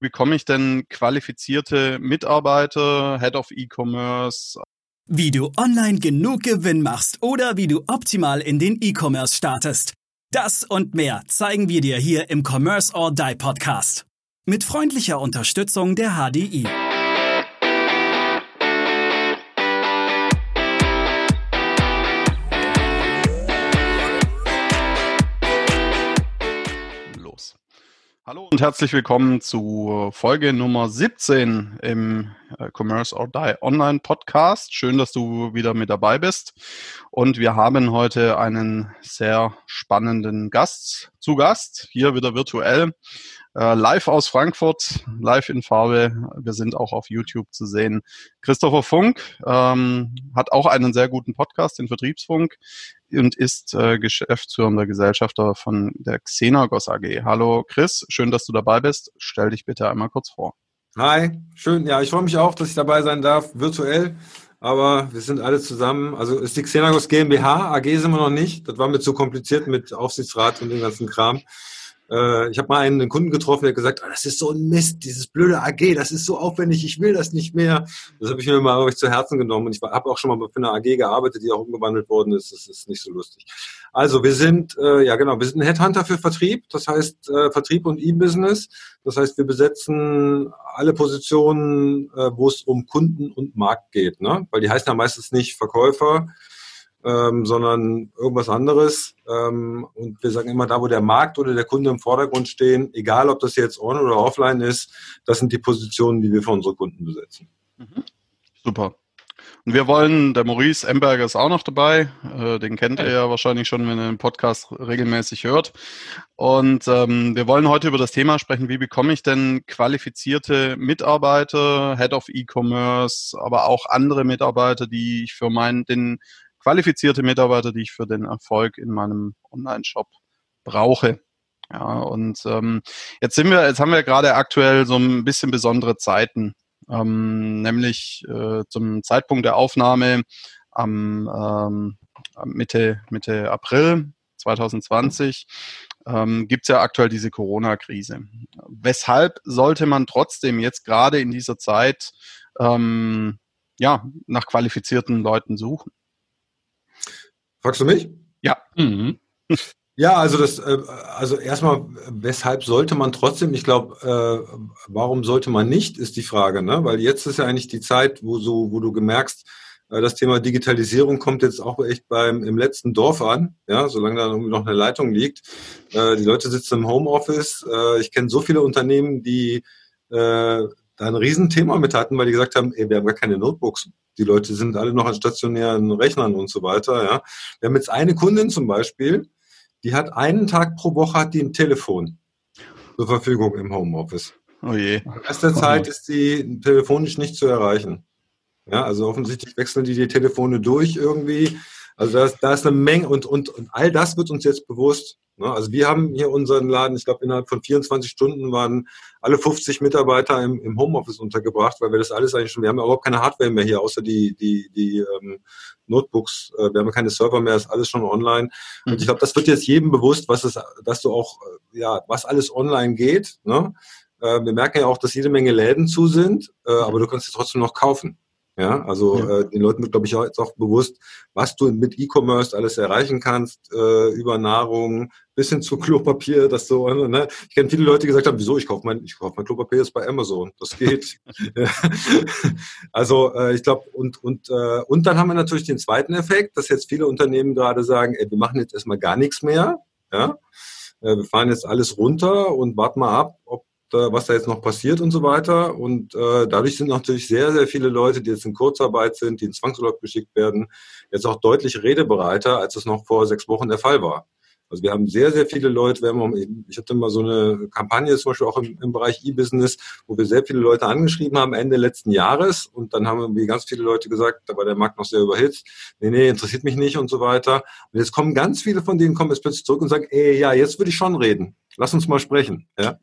bekomme ich denn qualifizierte Mitarbeiter, Head of E-Commerce? Wie du online genug Gewinn machst oder wie du optimal in den E-Commerce startest. Das und mehr zeigen wir dir hier im Commerce or Die Podcast. Mit freundlicher Unterstützung der HDI. Hallo und herzlich willkommen zu Folge Nummer 17 im äh, Commerce or Die Online Podcast. Schön, dass du wieder mit dabei bist. Und wir haben heute einen sehr spannenden Gast zu Gast, hier wieder virtuell. Äh, live aus Frankfurt, live in Farbe. Wir sind auch auf YouTube zu sehen. Christopher Funk ähm, hat auch einen sehr guten Podcast, den Vertriebsfunk, und ist äh, geschäftsführender Gesellschafter von der Xenagos AG. Hallo Chris, schön, dass du dabei bist. Stell dich bitte einmal kurz vor. Hi, schön. Ja, ich freue mich auch, dass ich dabei sein darf, virtuell. Aber wir sind alle zusammen. Also ist die Xenagos GmbH, AG sind wir noch nicht. Das war mir zu kompliziert mit Aufsichtsrat und dem ganzen Kram. Äh, ich habe mal einen Kunden getroffen, der gesagt, oh, das ist so ein Mist, dieses blöde AG, das ist so aufwendig, ich will das nicht mehr. Das habe ich mir mal zu Herzen genommen und ich habe auch schon mal für eine AG gearbeitet, die auch umgewandelt worden ist. Das ist nicht so lustig. Also wir sind, äh, ja genau, wir sind ein Headhunter für Vertrieb, das heißt äh, Vertrieb und E-Business. Das heißt, wir besetzen alle Positionen, äh, wo es um Kunden und Markt geht, ne? weil die heißen ja meistens nicht Verkäufer, ähm, sondern irgendwas anderes. Ähm, und wir sagen immer, da wo der Markt oder der Kunde im Vordergrund stehen, egal ob das jetzt on oder offline ist, das sind die Positionen, die wir für unsere Kunden besetzen. Mhm. Super. Und wir wollen, der Maurice Emberger ist auch noch dabei, äh, den kennt ihr ja wahrscheinlich schon, wenn ihr den Podcast regelmäßig hört. Und ähm, wir wollen heute über das Thema sprechen, wie bekomme ich denn qualifizierte Mitarbeiter, Head of E-Commerce, aber auch andere Mitarbeiter, die ich für meinen, den qualifizierte Mitarbeiter, die ich für den Erfolg in meinem Online-Shop brauche. Ja, und ähm, jetzt sind wir, jetzt haben wir gerade aktuell so ein bisschen besondere Zeiten, ähm, nämlich äh, zum Zeitpunkt der Aufnahme am ähm, Mitte, Mitte April 2020 ähm, gibt es ja aktuell diese Corona-Krise. Weshalb sollte man trotzdem jetzt gerade in dieser Zeit ähm, ja, nach qualifizierten Leuten suchen? Fragst du mich? Ja. Mhm. Ja, also das, äh, also erstmal, weshalb sollte man trotzdem? Ich glaube, äh, warum sollte man nicht, ist die Frage, ne? Weil jetzt ist ja eigentlich die Zeit, wo so, wo du gemerkst, äh, das Thema Digitalisierung kommt jetzt auch echt beim im letzten Dorf an, ja, solange da noch eine Leitung liegt. Die Leute sitzen im Homeoffice. Ich kenne so viele Unternehmen, die da ein Riesenthema mit hatten, weil die gesagt haben, ey, wir haben gar keine Notebooks die Leute sind alle noch an stationären Rechnern und so weiter. Ja. Wir haben jetzt eine Kundin zum Beispiel, die hat einen Tag pro Woche hat die ein Telefon zur Verfügung im Homeoffice. Oh je. In erster Zeit ist sie telefonisch nicht zu erreichen. Ja, also offensichtlich wechseln die die Telefone durch irgendwie. Also da ist, da ist eine Menge und, und, und all das wird uns jetzt bewusst. Ne? Also wir haben hier unseren Laden, ich glaube innerhalb von 24 Stunden waren alle 50 Mitarbeiter im, im Homeoffice untergebracht, weil wir das alles eigentlich schon, wir haben ja überhaupt keine Hardware mehr hier, außer die, die, die ähm, Notebooks, äh, wir haben keine Server mehr, ist alles schon online. Und mhm. ich glaube, das wird jetzt jedem bewusst, was es, dass du auch, äh, ja, was alles online geht. Ne? Äh, wir merken ja auch, dass jede Menge Läden zu sind, äh, aber du kannst es trotzdem noch kaufen. Ja, also ja. Äh, den Leuten wird, glaube ich, auch jetzt auch bewusst, was du mit E-Commerce alles erreichen kannst, äh, über Nahrung bis hin zu Klopapier, das so, ne? Ich kenne viele Leute, die gesagt haben, wieso, ich kaufe mein, ich kaufe mein Klopapier jetzt bei Amazon. Das geht. also äh, ich glaube, und, und, äh, und dann haben wir natürlich den zweiten Effekt, dass jetzt viele Unternehmen gerade sagen, ey, wir machen jetzt erstmal gar nichts mehr. Ja? Äh, wir fahren jetzt alles runter und warten mal ab, ob was da jetzt noch passiert und so weiter. Und äh, dadurch sind natürlich sehr, sehr viele Leute, die jetzt in Kurzarbeit sind, die in Zwangsurlaub geschickt werden, jetzt auch deutlich redebereiter, als es noch vor sechs Wochen der Fall war. Also wir haben sehr, sehr viele Leute, wir haben, ich hatte mal so eine Kampagne zum Beispiel auch im, im Bereich E-Business, wo wir sehr viele Leute angeschrieben haben Ende letzten Jahres und dann haben irgendwie ganz viele Leute gesagt, da war der Markt noch sehr überhitzt, nee, nee, interessiert mich nicht und so weiter. Und jetzt kommen ganz viele von denen kommen jetzt plötzlich zurück und sagen, ey, ja, jetzt würde ich schon reden. Lass uns mal sprechen. Ja?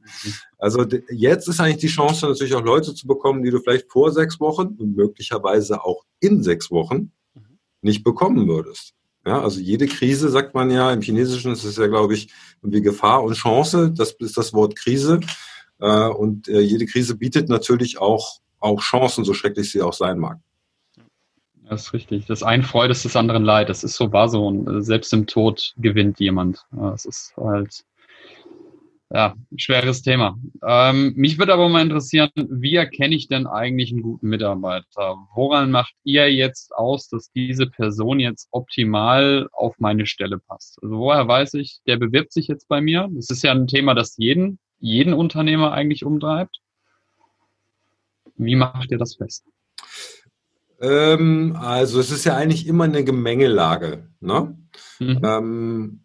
Also jetzt ist eigentlich die Chance natürlich auch Leute zu bekommen, die du vielleicht vor sechs Wochen und möglicherweise auch in sechs Wochen nicht bekommen würdest. Ja, also jede Krise, sagt man ja, im Chinesischen ist es ja, glaube ich, wie Gefahr und Chance, das ist das Wort Krise. Äh, und äh, jede Krise bietet natürlich auch, auch Chancen, so schrecklich sie auch sein mag. Das ist richtig. Das eine Freude ist des anderen Leid. Das ist so war so. Und selbst im Tod gewinnt jemand. Das ist halt ja, schweres Thema. Ähm, mich würde aber mal interessieren, wie erkenne ich denn eigentlich einen guten Mitarbeiter? Woran macht ihr jetzt aus, dass diese Person jetzt optimal auf meine Stelle passt? Also woher weiß ich, der bewirbt sich jetzt bei mir? Das ist ja ein Thema, das jeden, jeden Unternehmer eigentlich umtreibt. Wie macht ihr das fest? Ähm, also es ist ja eigentlich immer eine Gemengelage. Ne? Mhm. Ähm,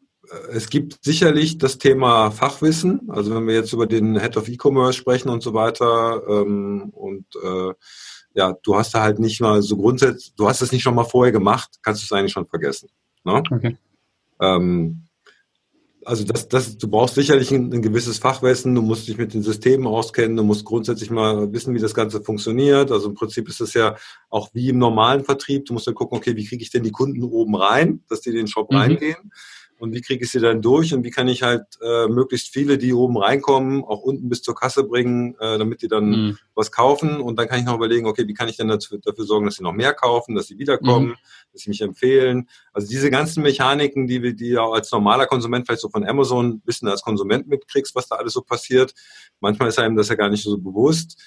es gibt sicherlich das Thema Fachwissen, also wenn wir jetzt über den Head of E-Commerce sprechen und so weiter, ähm, und äh, ja, du hast da halt nicht mal so grundsätzlich, du hast es nicht schon mal vorher gemacht, kannst du es eigentlich schon vergessen. Ne? Okay. Ähm, also das, das, du brauchst sicherlich ein, ein, gewisses Fachwissen, du musst dich mit den Systemen auskennen, du musst grundsätzlich mal wissen, wie das Ganze funktioniert. Also im Prinzip ist es ja auch wie im normalen Vertrieb. Du musst ja gucken, okay, wie kriege ich denn die Kunden oben rein, dass die in den Shop mhm. reingehen und wie kriege ich sie dann durch und wie kann ich halt äh, möglichst viele, die oben reinkommen, auch unten bis zur Kasse bringen, äh, damit die dann mhm. was kaufen und dann kann ich noch überlegen, okay, wie kann ich denn dazu, dafür sorgen, dass sie noch mehr kaufen, dass sie wiederkommen, mhm. dass sie mich empfehlen. Also diese ganzen Mechaniken, die die ja als normaler Konsument vielleicht so von Amazon bisschen als Konsument mitkriegst, was da alles so passiert. Manchmal ist einem das ja gar nicht so bewusst.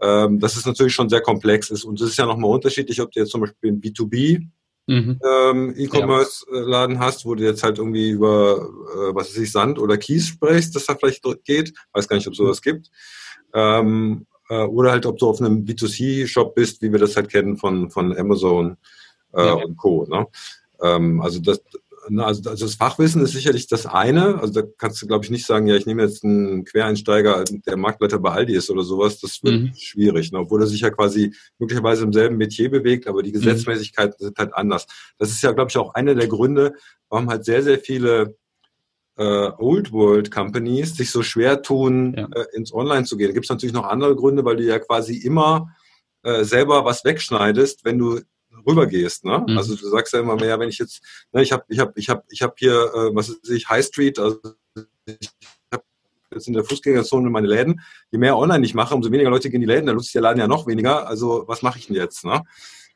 Ähm, das ist natürlich schon sehr komplex ist und es ist ja nochmal unterschiedlich, ob du jetzt zum Beispiel ein B2B mhm. ähm, E-Commerce-Laden hast, wo du jetzt halt irgendwie über, äh, was weiß ich, Sand oder Kies sprichst, dass da vielleicht geht. Weiß gar nicht, ob es sowas gibt. Ähm, äh, oder halt, ob du auf einem B2C-Shop bist, wie wir das halt kennen von, von Amazon äh, ja. und Co. Ne? Ähm, also das, also, also das Fachwissen ist sicherlich das eine. Also da kannst du, glaube ich, nicht sagen, ja, ich nehme jetzt einen Quereinsteiger, der Marktleiter bei Aldi ist oder sowas. Das wird mhm. schwierig, ne? obwohl er sich ja quasi möglicherweise im selben Metier bewegt, aber die mhm. Gesetzmäßigkeiten mhm. sind halt anders. Das ist ja, glaube ich, auch einer der Gründe, warum halt sehr, sehr viele äh, Old World Companies sich so schwer tun, ja. äh, ins Online zu gehen. Da gibt es natürlich noch andere Gründe, weil du ja quasi immer äh, selber was wegschneidest, wenn du rübergehst. Ne? Mhm. Also du sagst ja immer mehr, wenn ich jetzt, ne, ich habe ich hab, ich hab, ich hab hier, äh, was ist ich, High Street, also ich habe jetzt in der Fußgängerzone meine Läden. Je mehr online ich mache, umso weniger Leute gehen in die Läden, dann nutzt der Laden ja noch weniger. Also was mache ich denn jetzt? Ne?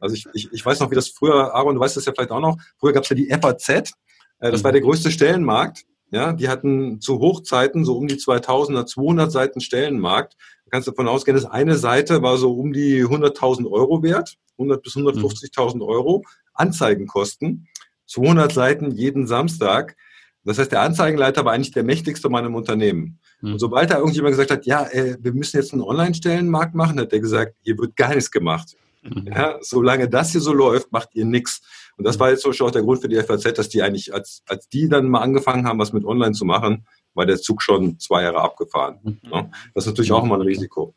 Also ich, ich, ich weiß noch, wie das früher, Aaron, du weißt das ja vielleicht auch noch, früher gab es ja die FAZ, äh, das mhm. war der größte Stellenmarkt. Ja, die hatten zu Hochzeiten so um die 2000er, 200 Seiten Stellenmarkt. Kannst du davon ausgehen, dass eine Seite war so um die 100.000 Euro wert. 100 bis 150.000 Euro Anzeigenkosten, 200 Seiten jeden Samstag. Das heißt, der Anzeigenleiter war eigentlich der mächtigste Mann im Unternehmen. Mhm. Und sobald da irgendjemand gesagt hat, ja, äh, wir müssen jetzt einen Online-Stellenmarkt machen, hat der gesagt, hier wird gar nichts gemacht. Mhm. Ja, solange das hier so läuft, macht ihr nichts. Und das war jetzt zum Beispiel auch der Grund für die FAZ, dass die eigentlich, als, als die dann mal angefangen haben, was mit Online zu machen, war der Zug schon zwei Jahre abgefahren. Mhm. Ja, das ist natürlich auch immer ein Risiko.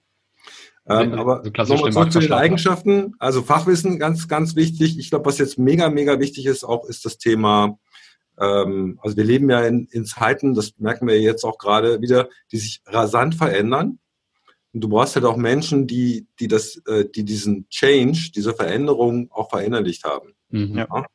Ähm, aber also nochmal zurück zu den Eigenschaften. Also Fachwissen, ganz, ganz wichtig. Ich glaube, was jetzt mega, mega wichtig ist, auch ist das Thema, ähm, also wir leben ja in, in Zeiten, das merken wir jetzt auch gerade wieder, die sich rasant verändern. Und du brauchst halt auch Menschen, die, die das, äh, die diesen Change, diese Veränderung auch verinnerlicht haben. Mhm. Ja?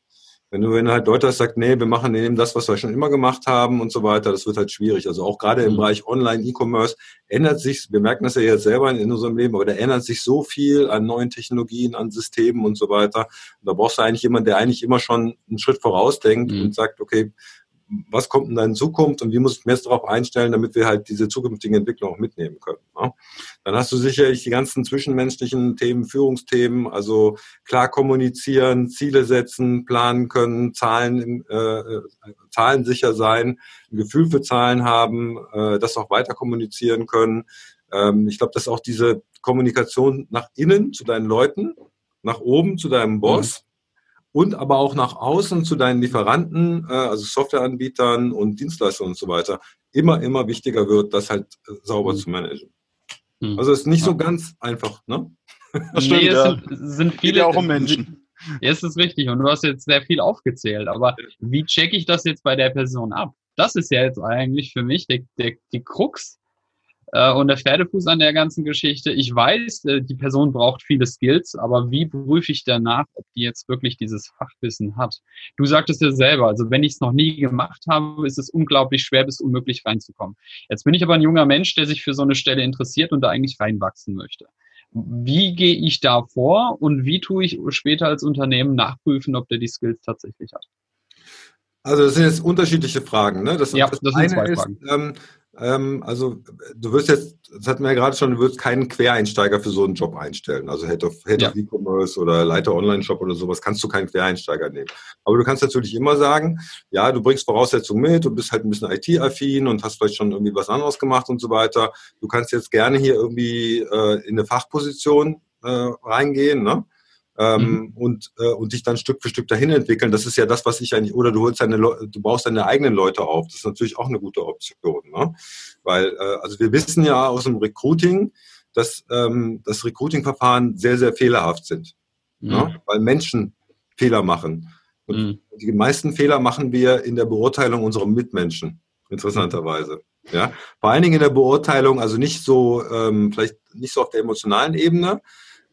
Wenn du, wenn halt Leute hast, sagt, nee, wir machen eben das, was wir schon immer gemacht haben und so weiter, das wird halt schwierig. Also auch gerade im mhm. Bereich Online, E-Commerce ändert sich, wir merken das ja jetzt selber in unserem Leben, aber da ändert sich so viel an neuen Technologien, an Systemen und so weiter. Und da brauchst du eigentlich jemanden, der eigentlich immer schon einen Schritt vorausdenkt mhm. und sagt, okay, was kommt in in Zukunft und wie muss ich mir jetzt darauf einstellen, damit wir halt diese zukünftigen Entwicklungen auch mitnehmen können. Ne? Dann hast du sicherlich die ganzen zwischenmenschlichen Themen, Führungsthemen, also klar kommunizieren, Ziele setzen, planen können, Zahlen, äh, äh, Zahlen sicher sein, ein Gefühl für Zahlen haben, äh, das auch weiter kommunizieren können. Ähm, ich glaube, dass auch diese Kommunikation nach innen zu deinen Leuten, nach oben zu deinem Boss, mhm und aber auch nach außen zu deinen Lieferanten, äh, also Softwareanbietern und Dienstleistern und so weiter, immer, immer wichtiger wird, das halt äh, sauber mhm. zu managen. Mhm. Also ist nicht ja. so ganz einfach, ne? Das stimmt, nee, es ja. sind, sind viele. Ja auch um Menschen. Ja, es ist richtig. Und du hast jetzt sehr viel aufgezählt. Aber wie checke ich das jetzt bei der Person ab? Das ist ja jetzt eigentlich für mich der, der, die Krux. Äh, und der Pferdefuß an der ganzen Geschichte, ich weiß, äh, die Person braucht viele Skills, aber wie prüfe ich danach, ob die jetzt wirklich dieses Fachwissen hat? Du sagtest ja selber, also wenn ich es noch nie gemacht habe, ist es unglaublich schwer bis unmöglich reinzukommen. Jetzt bin ich aber ein junger Mensch, der sich für so eine Stelle interessiert und da eigentlich reinwachsen möchte. Wie gehe ich da vor und wie tue ich später als Unternehmen nachprüfen, ob der die Skills tatsächlich hat? Also das sind jetzt unterschiedliche Fragen. Ne? Das, ja, das, das sind zwei ist, Fragen. Ähm, ähm, also du wirst jetzt, das hatten wir ja gerade schon, du wirst keinen Quereinsteiger für so einen Job einstellen. Also Head of, Head ja. of E-Commerce oder Leiter Online-Shop oder sowas kannst du keinen Quereinsteiger nehmen. Aber du kannst natürlich immer sagen, ja, du bringst Voraussetzungen mit, du bist halt ein bisschen IT-affin und hast vielleicht schon irgendwie was anderes gemacht und so weiter. Du kannst jetzt gerne hier irgendwie äh, in eine Fachposition äh, reingehen, ne? Ähm, mhm. und, äh, und dich dann Stück für Stück dahin entwickeln. Das ist ja das, was ich eigentlich, oder du holst deine Le du baust deine eigenen Leute auf. Das ist natürlich auch eine gute Option. Ne? Weil, äh, also wir wissen ja aus dem Recruiting, dass ähm, das Recruiting-Verfahren sehr, sehr fehlerhaft sind. Mhm. Ne? Weil Menschen Fehler machen. Und mhm. die meisten Fehler machen wir in der Beurteilung unserer Mitmenschen, interessanterweise. Ja, vor allen Dingen in der Beurteilung, also nicht so, ähm, vielleicht nicht so auf der emotionalen Ebene,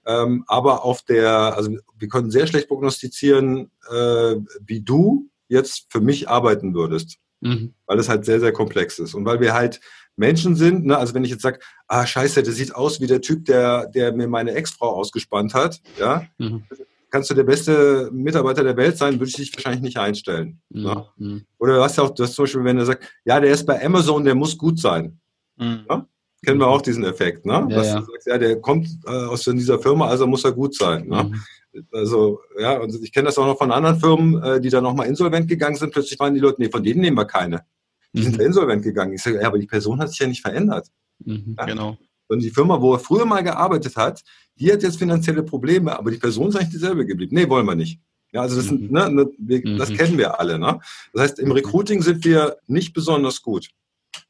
ähm, aber auf der, also wir können sehr schlecht prognostizieren, äh, wie du jetzt für mich arbeiten würdest. Mhm. Weil es halt sehr, sehr komplex ist. Und weil wir halt Menschen sind, ne, also wenn ich jetzt sage, ah, scheiße, der sieht aus wie der Typ, der, der mir meine Ex-Frau ausgespannt hat, ja, mhm. kannst du der beste Mitarbeiter der Welt sein, würde ich dich wahrscheinlich nicht einstellen. Mhm. Ne? Mhm. Oder du hast ja auch das zum Beispiel, wenn er sagt, ja, der ist bei Amazon, der muss gut sein. Mhm. Ja? Kennen wir auch diesen Effekt, ne? Ja, ja. Sagst, ja der kommt äh, aus dieser Firma, also muss er gut sein. Ne? Mhm. Also, ja, und ich kenne das auch noch von anderen Firmen, äh, die dann nochmal insolvent gegangen sind. Plötzlich waren die Leute, nee, von denen nehmen wir keine. Die mhm. sind insolvent gegangen. Ich sage, ja, aber die Person hat sich ja nicht verändert. Mhm, ja? Genau. Und die Firma, wo er früher mal gearbeitet hat, die hat jetzt finanzielle Probleme, aber die Person ist eigentlich dieselbe geblieben. Nee, wollen wir nicht. Ja, also das, sind, mhm. ne, ne wir, das mhm. kennen wir alle. Ne? Das heißt, im Recruiting sind wir nicht besonders gut.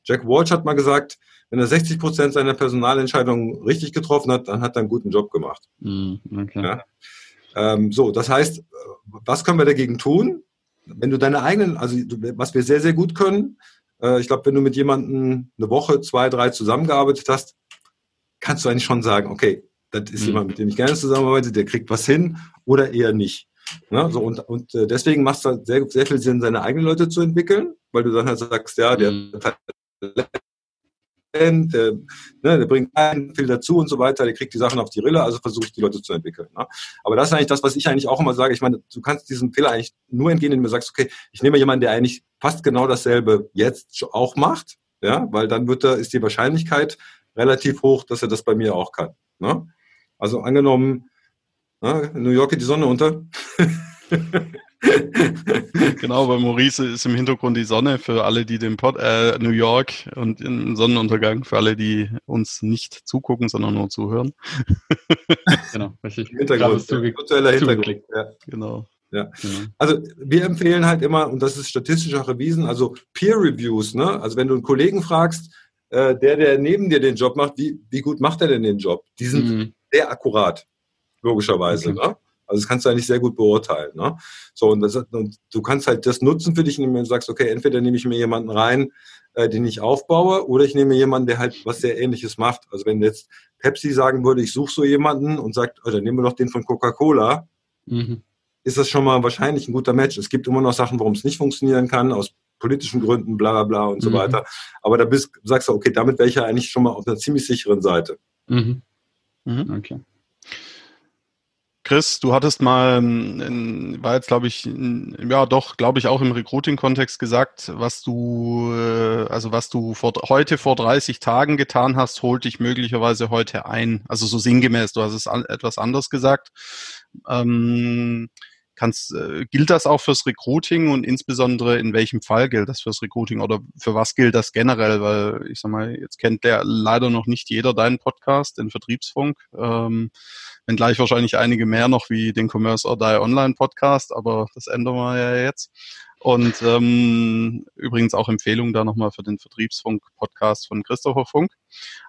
Jack Walsh hat mal gesagt, wenn er 60 Prozent seiner Personalentscheidungen richtig getroffen hat, dann hat er einen guten Job gemacht. Mm, okay. ja? ähm, so, das heißt, was können wir dagegen tun? Wenn du deine eigenen, also was wir sehr, sehr gut können, äh, ich glaube, wenn du mit jemandem eine Woche, zwei, drei zusammengearbeitet hast, kannst du eigentlich schon sagen, okay, das ist mhm. jemand, mit dem ich gerne zusammenarbeite, der kriegt was hin oder eher nicht. Ne? So, und, und äh, deswegen macht es halt sehr, sehr viel Sinn, seine eigenen Leute zu entwickeln, weil du dann halt sagst, ja, der mhm. hat Talent, der, ne, der bringt viel dazu und so weiter, der kriegt die Sachen auf die Rille, also versucht die Leute zu entwickeln. Ne? Aber das ist eigentlich das, was ich eigentlich auch immer sage. Ich meine, du kannst diesem Fehler eigentlich nur entgehen, indem du sagst, okay, ich nehme jemanden, der eigentlich fast genau dasselbe jetzt auch macht, ja, weil dann wird da, ist die Wahrscheinlichkeit relativ hoch, dass er das bei mir auch kann. Ne? Also angenommen, ne, in New York geht die Sonne unter. genau, bei Maurice ist im Hintergrund die Sonne für alle, die den Pod, äh, New York und im Sonnenuntergang für alle, die uns nicht zugucken, sondern nur zuhören. genau, richtig. Hintergrund, ja, virtueller Hintergrund. Ja. Genau. Ja. Genau. Also wir empfehlen halt immer, und das ist statistisch auch erwiesen, also Peer Reviews, ne? Also wenn du einen Kollegen fragst, äh, der, der neben dir den Job macht, wie, wie gut macht er denn den Job? Die sind mhm. sehr akkurat, logischerweise. Okay. Ne? Also das kannst du eigentlich sehr gut beurteilen. Ne? So, und, das, und du kannst halt das nutzen für dich, indem du sagst, okay, entweder nehme ich mir jemanden rein, äh, den ich aufbaue, oder ich nehme mir jemanden, der halt was sehr ähnliches macht. Also wenn jetzt Pepsi sagen würde, ich suche so jemanden und sagt, oder nehmen wir doch den von Coca-Cola, mhm. ist das schon mal wahrscheinlich ein guter Match. Es gibt immer noch Sachen, warum es nicht funktionieren kann, aus politischen Gründen, bla bla bla und mhm. so weiter. Aber da bist, sagst du, okay, damit wäre ich ja eigentlich schon mal auf einer ziemlich sicheren Seite. Mhm. Mhm. Okay. Chris, du hattest mal, in, war jetzt glaube ich, ja doch, glaube ich auch im Recruiting-Kontext gesagt, was du, äh, also was du vor, heute vor 30 Tagen getan hast, holt dich möglicherweise heute ein. Also so sinngemäß, du hast es etwas anders gesagt. Ähm, kannst, äh, gilt das auch fürs Recruiting und insbesondere in welchem Fall gilt das fürs Recruiting oder für was gilt das generell? Weil ich sag mal, jetzt kennt der leider noch nicht jeder deinen Podcast, den Vertriebsfunk. Ähm, Wenngleich wahrscheinlich einige mehr noch wie den Commerce or Die Online Podcast, aber das ändern wir ja jetzt. Und ähm, übrigens auch Empfehlung da nochmal für den Vertriebsfunk-Podcast von Christopher Funk.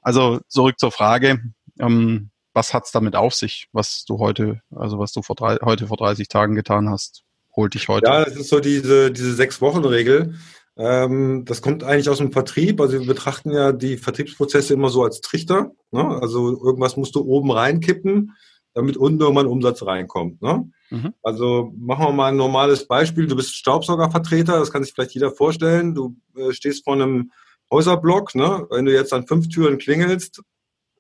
Also zurück zur Frage, ähm, was hat's damit auf sich, was du heute, also was du vor drei, heute vor 30 Tagen getan hast, holt dich heute? Ja, das ist so diese, diese Sechs-Wochen-Regel. Ähm, das kommt eigentlich aus dem Vertrieb. Also wir betrachten ja die Vertriebsprozesse immer so als Trichter. Ne? Also irgendwas musst du oben reinkippen, damit unten irgendwann Umsatz reinkommt. Ne? Mhm. Also machen wir mal ein normales Beispiel. Du bist Staubsaugervertreter, das kann sich vielleicht jeder vorstellen. Du äh, stehst vor einem Häuserblock. Ne? Wenn du jetzt an fünf Türen klingelst,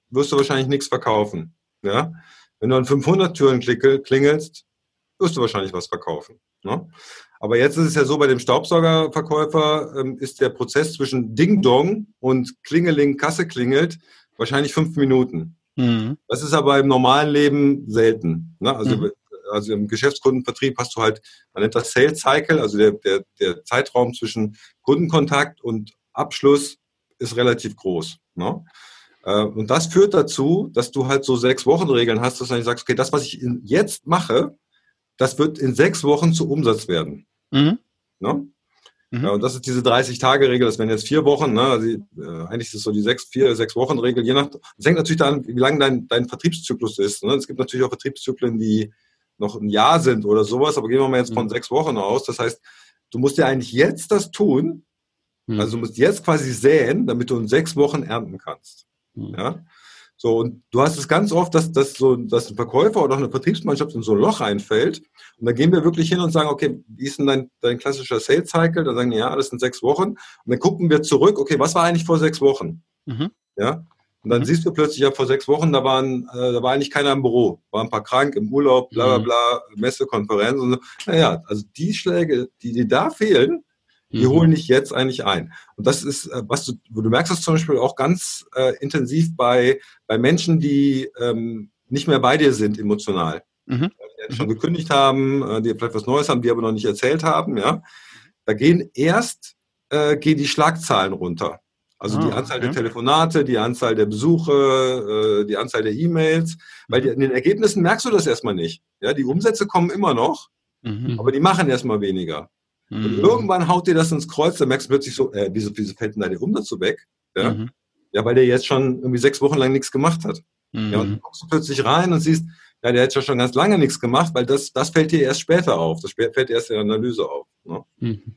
wirst du wahrscheinlich nichts verkaufen. Ja? Wenn du an 500 Türen klingelst, wirst du wahrscheinlich was verkaufen. Ne? Aber jetzt ist es ja so, bei dem Staubsaugerverkäufer ähm, ist der Prozess zwischen Ding Dong und Klingeling Kasse klingelt wahrscheinlich fünf Minuten. Mhm. Das ist aber im normalen Leben selten. Ne? Also, mhm. also im Geschäftskundenvertrieb hast du halt, man nennt das Sales Cycle, also der, der, der Zeitraum zwischen Kundenkontakt und Abschluss ist relativ groß. Ne? Äh, und das führt dazu, dass du halt so sechs Wochen Regeln hast, dass du sagst, okay, das, was ich jetzt mache, das wird in sechs Wochen zu Umsatz werden. Mhm. Ne? Mhm. Ja, und das ist diese 30-Tage-Regel, das wären jetzt vier Wochen, ne? also, äh, eigentlich ist es so die sechs, vier, sechs Wochen-Regel, je nach, es hängt natürlich daran, wie lang dein, dein Vertriebszyklus ist. Ne? Es gibt natürlich auch Vertriebszyklen, die noch ein Jahr sind oder sowas, aber gehen wir mal jetzt von mhm. sechs Wochen aus. Das heißt, du musst ja eigentlich jetzt das tun, mhm. also du musst jetzt quasi säen, damit du in sechs Wochen ernten kannst. Mhm. Ja? So, und du hast es ganz oft, dass, dass, so, dass ein Verkäufer oder auch eine Vertriebsmannschaft in so ein Loch reinfällt. Und da gehen wir wirklich hin und sagen, okay, wie ist denn dein, dein klassischer Sales Cycle? Dann sagen die, ja, das sind sechs Wochen. Und dann gucken wir zurück, okay, was war eigentlich vor sechs Wochen? Mhm. Ja. Und dann mhm. siehst du plötzlich, ja, vor sechs Wochen, da waren, äh, da war eigentlich keiner im Büro. War ein paar krank, im Urlaub, bla, bla, mhm. bla, Messekonferenz und so. Naja, also die Schläge, die dir da fehlen, die mhm. holen dich jetzt eigentlich ein. Und das ist, äh, was du, du merkst das zum Beispiel auch ganz äh, intensiv bei, bei Menschen, die ähm, nicht mehr bei dir sind emotional. Mhm. Die schon gekündigt haben, äh, die vielleicht was Neues haben, die aber noch nicht erzählt haben, ja. Da gehen erst äh, gehen die Schlagzahlen runter. Also ah, die Anzahl okay. der Telefonate, die Anzahl der Besuche, äh, die Anzahl der E-Mails, weil die, in den Ergebnissen merkst du das erstmal nicht. Ja, die Umsätze kommen immer noch, mhm. aber die machen erstmal weniger. Mhm. Und irgendwann haut dir das ins Kreuz, dann merkst du plötzlich so, äh, wieso, wieso fällt denn da der Umsatz so weg? Ja? Mhm. ja, weil der jetzt schon irgendwie sechs Wochen lang nichts gemacht hat. Mhm. Ja, und dann guckst du plötzlich rein und siehst, ja, der hat ja schon ganz lange nichts gemacht, weil das, das fällt dir erst später auf. Das fällt erst in der Analyse auf. Ne? Mhm.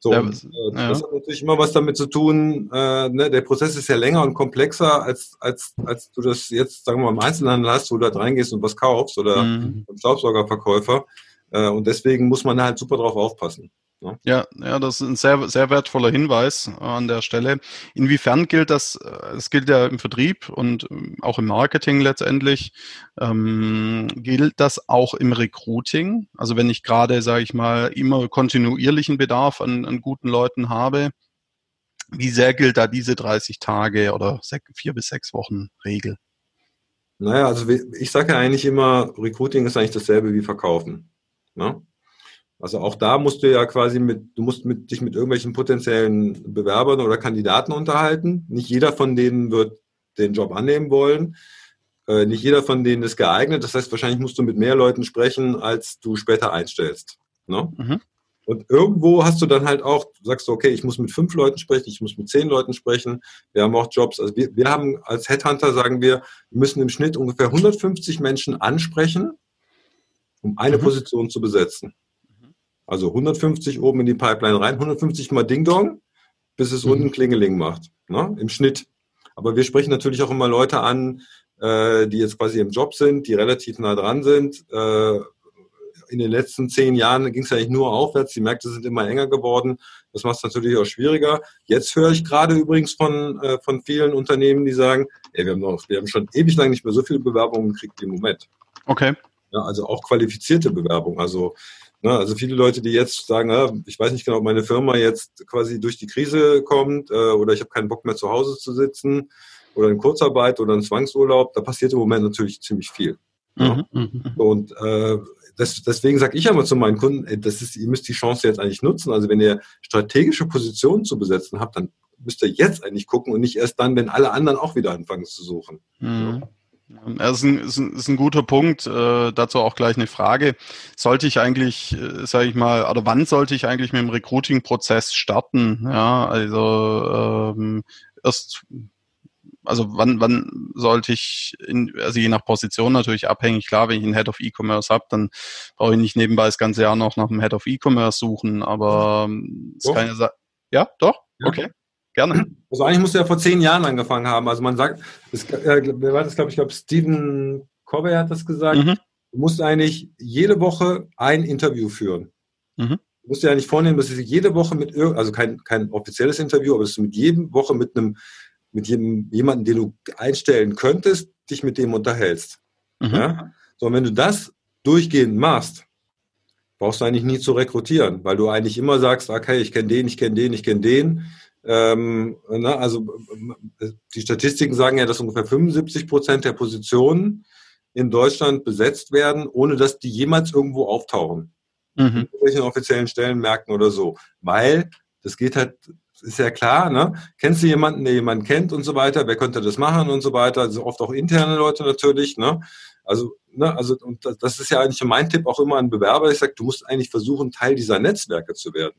So, ja, und, äh, das hat natürlich immer was damit zu tun, äh, ne, der Prozess ist ja länger und komplexer, als, als, als du das jetzt, sagen wir mal, im Einzelhandel hast, wo du da reingehst und was kaufst oder mhm. Staubsaugerverkäufer. Äh, und deswegen muss man halt super drauf aufpassen. Ne? Ja, ja, das ist ein sehr, sehr wertvoller Hinweis an der Stelle. Inwiefern gilt das, äh, es gilt ja im Vertrieb und ähm, auch im Marketing letztendlich, ähm, gilt das auch im Recruiting? Also wenn ich gerade, sage ich mal, immer kontinuierlichen Bedarf an, an guten Leuten habe, wie sehr gilt da diese 30 Tage oder vier bis sechs Wochen Regel? Naja, also ich sage ja eigentlich immer, Recruiting ist eigentlich dasselbe wie Verkaufen. Ne? Also auch da musst du ja quasi mit, du musst mit, dich mit irgendwelchen potenziellen Bewerbern oder Kandidaten unterhalten. Nicht jeder von denen wird den Job annehmen wollen. Äh, nicht jeder von denen ist geeignet. Das heißt, wahrscheinlich musst du mit mehr Leuten sprechen, als du später einstellst. Ne? Mhm. Und irgendwo hast du dann halt auch, sagst du, okay, ich muss mit fünf Leuten sprechen, ich muss mit zehn Leuten sprechen. Wir haben auch Jobs. Also wir, wir haben als Headhunter, sagen wir, wir müssen im Schnitt ungefähr 150 Menschen ansprechen, um eine mhm. Position zu besetzen. Also 150 oben in die Pipeline rein, 150 mal Ding Dong, bis es mhm. unten Klingeling macht, ne? im Schnitt. Aber wir sprechen natürlich auch immer Leute an, äh, die jetzt quasi im Job sind, die relativ nah dran sind. Äh, in den letzten zehn Jahren ging es eigentlich nur aufwärts. Die Märkte sind immer enger geworden. Das macht es natürlich auch schwieriger. Jetzt höre ich gerade übrigens von, äh, von vielen Unternehmen, die sagen, ey, wir, haben noch, wir haben schon ewig lang nicht mehr so viele Bewerbungen gekriegt wie im Moment. Okay. Ja, also auch qualifizierte Bewerbungen. Also also viele Leute, die jetzt sagen, ah, ich weiß nicht genau, ob meine Firma jetzt quasi durch die Krise kommt äh, oder ich habe keinen Bock mehr zu Hause zu sitzen oder in Kurzarbeit oder in Zwangsurlaub, da passiert im Moment natürlich ziemlich viel. Mhm, mhm. Und äh, das, deswegen sage ich immer zu meinen Kunden, ey, das ist, ihr müsst die Chance jetzt eigentlich nutzen. Also wenn ihr strategische Positionen zu besetzen habt, dann müsst ihr jetzt eigentlich gucken und nicht erst dann, wenn alle anderen auch wieder anfangen zu suchen. Mhm. Ja. Das ist ein, ist ein, ist ein guter Punkt. Äh, dazu auch gleich eine Frage. Sollte ich eigentlich, äh, sage ich mal, oder wann sollte ich eigentlich mit dem Recruiting-Prozess starten? Ja, also ähm, erst, also wann, wann sollte ich, in, also je nach Position natürlich abhängig. Klar, wenn ich einen Head of E-Commerce habe, dann brauche ich nicht nebenbei das ganze Jahr noch nach einem Head of E-Commerce suchen. Aber ähm, kann ja sein. Ja, doch? Okay. Gerne. Also eigentlich musst du ja vor zehn Jahren angefangen haben. Also man sagt, das, äh, wer war das, glaube ich, glaube Stephen Covey hat das gesagt. Mhm. Du musst eigentlich jede Woche ein Interview führen. Mhm. Du musst dir eigentlich vornehmen, dass du jede Woche mit also kein, kein offizielles Interview, aber dass du mit jedem Woche mit einem, mit jedem, jemanden, den du einstellen könntest, dich mit dem unterhältst. Mhm. Ja? So, und wenn du das durchgehend machst, brauchst du eigentlich nie zu rekrutieren, weil du eigentlich immer sagst, okay, ich kenne den, ich kenne den, ich kenne den. Ähm, ne, also die Statistiken sagen ja, dass ungefähr 75 Prozent der Positionen in Deutschland besetzt werden, ohne dass die jemals irgendwo auftauchen. Mhm. In irgendwelchen offiziellen Stellenmärkten oder so. Weil das geht halt, ist ja klar, ne? Kennst du jemanden, der jemanden kennt und so weiter? Wer könnte das machen und so weiter? Also oft auch interne Leute natürlich, ne? Also, ne, also, und das ist ja eigentlich mein Tipp auch immer an Bewerber. Ich sage, du musst eigentlich versuchen, Teil dieser Netzwerke zu werden.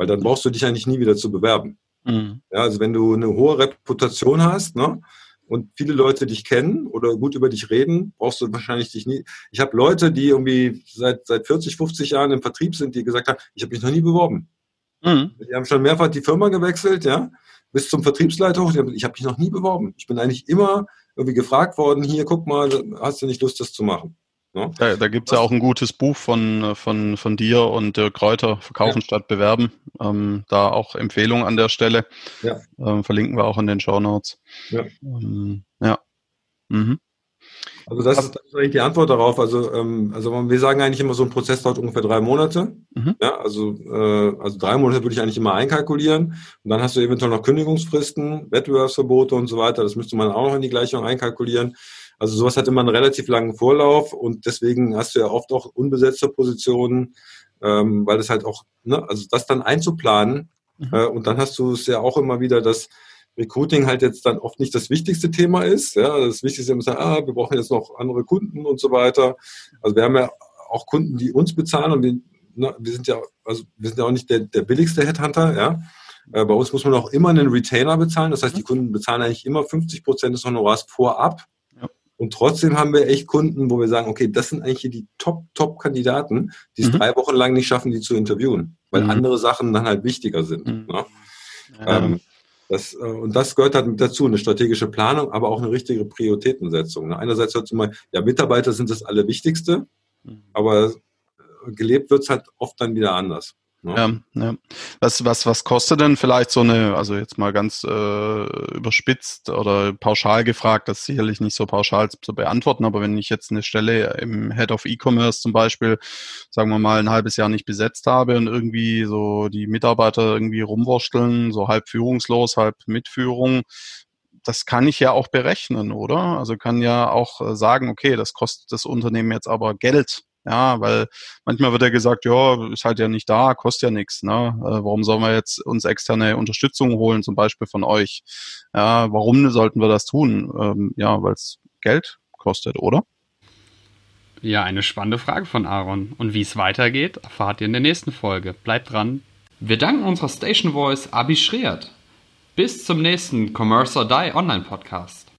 Weil dann brauchst du dich eigentlich nie wieder zu bewerben. Mhm. Ja, also wenn du eine hohe Reputation hast, ne, und viele Leute dich kennen oder gut über dich reden, brauchst du wahrscheinlich dich nie. Ich habe Leute, die irgendwie seit, seit 40, 50 Jahren im Vertrieb sind, die gesagt haben, ich habe mich noch nie beworben. Mhm. Die haben schon mehrfach die Firma gewechselt, ja, bis zum Vertriebsleiter hoch. Ich habe mich noch nie beworben. Ich bin eigentlich immer irgendwie gefragt worden, hier, guck mal, hast du nicht Lust, das zu machen? Ne? Da, da gibt es ja auch ein gutes Buch von, von, von dir und Dirk Kräuter, Verkaufen ja. statt Bewerben. Ähm, da auch Empfehlung an der Stelle. Ja. Ähm, verlinken wir auch in den Show Notes. Ja. Ähm, ja. Mhm. Also das ist, das ist, eigentlich die Antwort darauf. Also, ähm, also wir sagen eigentlich immer, so ein Prozess dauert ungefähr drei Monate. Mhm. Ja, also, äh, also drei Monate würde ich eigentlich immer einkalkulieren. Und dann hast du eventuell noch Kündigungsfristen, Wettbewerbsverbote und so weiter. Das müsste man auch noch in die Gleichung einkalkulieren. Also sowas hat immer einen relativ langen Vorlauf und deswegen hast du ja oft auch unbesetzte Positionen, ähm, weil das halt auch, ne, also das dann einzuplanen mhm. äh, und dann hast du es ja auch immer wieder, dass Recruiting halt jetzt dann oft nicht das wichtigste Thema ist. Ja, das Wichtigste ist immer, ah, wir brauchen jetzt noch andere Kunden und so weiter. Also wir haben ja auch Kunden, die uns bezahlen und wir, ne, wir sind ja, also wir sind ja auch nicht der, der billigste Headhunter, ja. Äh, bei uns muss man auch immer einen Retainer bezahlen. Das heißt, die Kunden bezahlen eigentlich immer 50 Prozent des Honorars vorab. Und trotzdem haben wir echt Kunden, wo wir sagen, okay, das sind eigentlich die Top, Top-Kandidaten, die es mhm. drei Wochen lang nicht schaffen, die zu interviewen, weil mhm. andere Sachen dann halt wichtiger sind. Mhm. Ne? Ähm, das, äh, und das gehört halt mit dazu, eine strategische Planung, aber auch eine richtige Prioritätensetzung. Ne? Einerseits hört man, ja, Mitarbeiter sind das Allerwichtigste, mhm. aber gelebt wird es halt oft dann wieder anders. Ne? Ja, ja. Was, was, was kostet denn vielleicht so eine, also jetzt mal ganz äh, überspitzt oder pauschal gefragt, das ist sicherlich nicht so pauschal zu beantworten, aber wenn ich jetzt eine Stelle im Head of E-Commerce zum Beispiel, sagen wir mal, ein halbes Jahr nicht besetzt habe und irgendwie so die Mitarbeiter irgendwie rumwursteln, so halb führungslos, halb Mitführung, das kann ich ja auch berechnen, oder? Also kann ja auch äh, sagen, okay, das kostet das Unternehmen jetzt aber Geld ja, weil manchmal wird ja gesagt, ja, ist halt ja nicht da, kostet ja nichts. Ne? Äh, warum sollen wir jetzt uns externe Unterstützung holen, zum Beispiel von euch? Ja, warum sollten wir das tun? Ähm, ja, weil es Geld kostet, oder? Ja, eine spannende Frage von Aaron. Und wie es weitergeht, erfahrt ihr in der nächsten Folge. Bleibt dran. Wir danken unserer Station Voice Abi Schreert. Bis zum nächsten Commerce or Die Online Podcast.